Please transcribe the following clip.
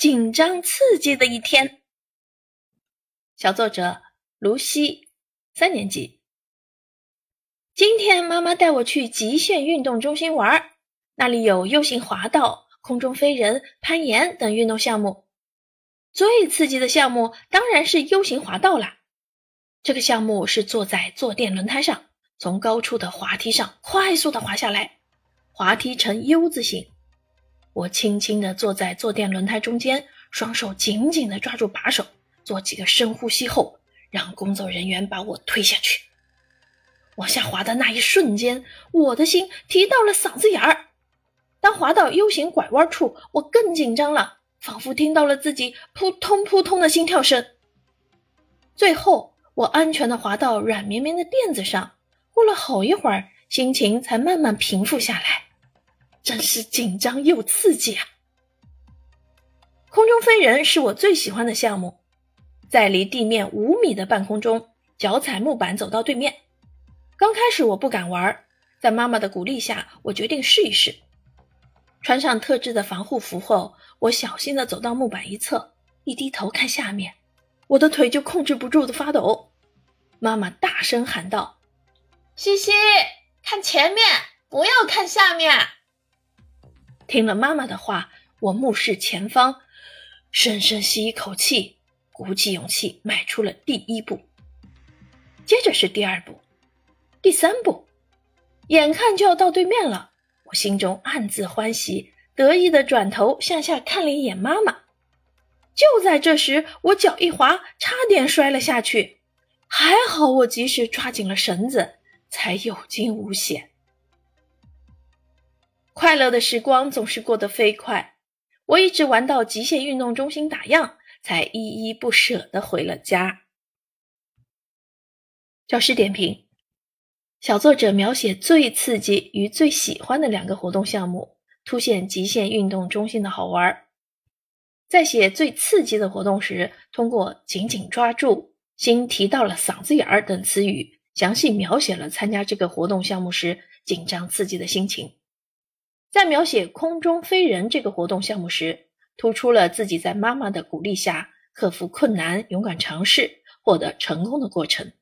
紧张刺激的一天。小作者卢西，三年级。今天妈妈带我去极限运动中心玩，那里有 U 型滑道、空中飞人、攀岩等运动项目。最刺激的项目当然是 U 型滑道啦。这个项目是坐在坐垫轮胎上，从高处的滑梯上快速的滑下来，滑梯呈 U 字形。我轻轻地坐在坐垫轮胎中间，双手紧紧地抓住把手，做几个深呼吸后，让工作人员把我推下去。往下滑的那一瞬间，我的心提到了嗓子眼儿。当滑到 U 型拐弯处，我更紧张了，仿佛听到了自己扑通扑通的心跳声。最后，我安全地滑到软绵绵的垫子上，过了好一会儿，心情才慢慢平复下来。真是紧张又刺激啊！空中飞人是我最喜欢的项目，在离地面五米的半空中，脚踩木板走到对面。刚开始我不敢玩，在妈妈的鼓励下，我决定试一试。穿上特制的防护服后，我小心地走到木板一侧，一低头看下面，我的腿就控制不住的发抖。妈妈大声喊道：“西西，看前面，不要看下面。”听了妈妈的话，我目视前方，深深吸一口气，鼓起勇气迈出了第一步。接着是第二步，第三步，眼看就要到对面了，我心中暗自欢喜，得意的转头向下看了一眼妈妈。就在这时，我脚一滑，差点摔了下去，还好我及时抓紧了绳子，才有惊无险。快乐的时光总是过得飞快，我一直玩到极限运动中心打烊，才依依不舍地回了家。教师点评：小作者描写最刺激与最喜欢的两个活动项目，凸显极限运动中心的好玩。在写最刺激的活动时，通过“紧紧抓住”“心提到了嗓子眼儿”等词语，详细描写了参加这个活动项目时紧张刺激的心情。在描写空中飞人这个活动项目时，突出了自己在妈妈的鼓励下克服困难、勇敢尝试、获得成功的过程。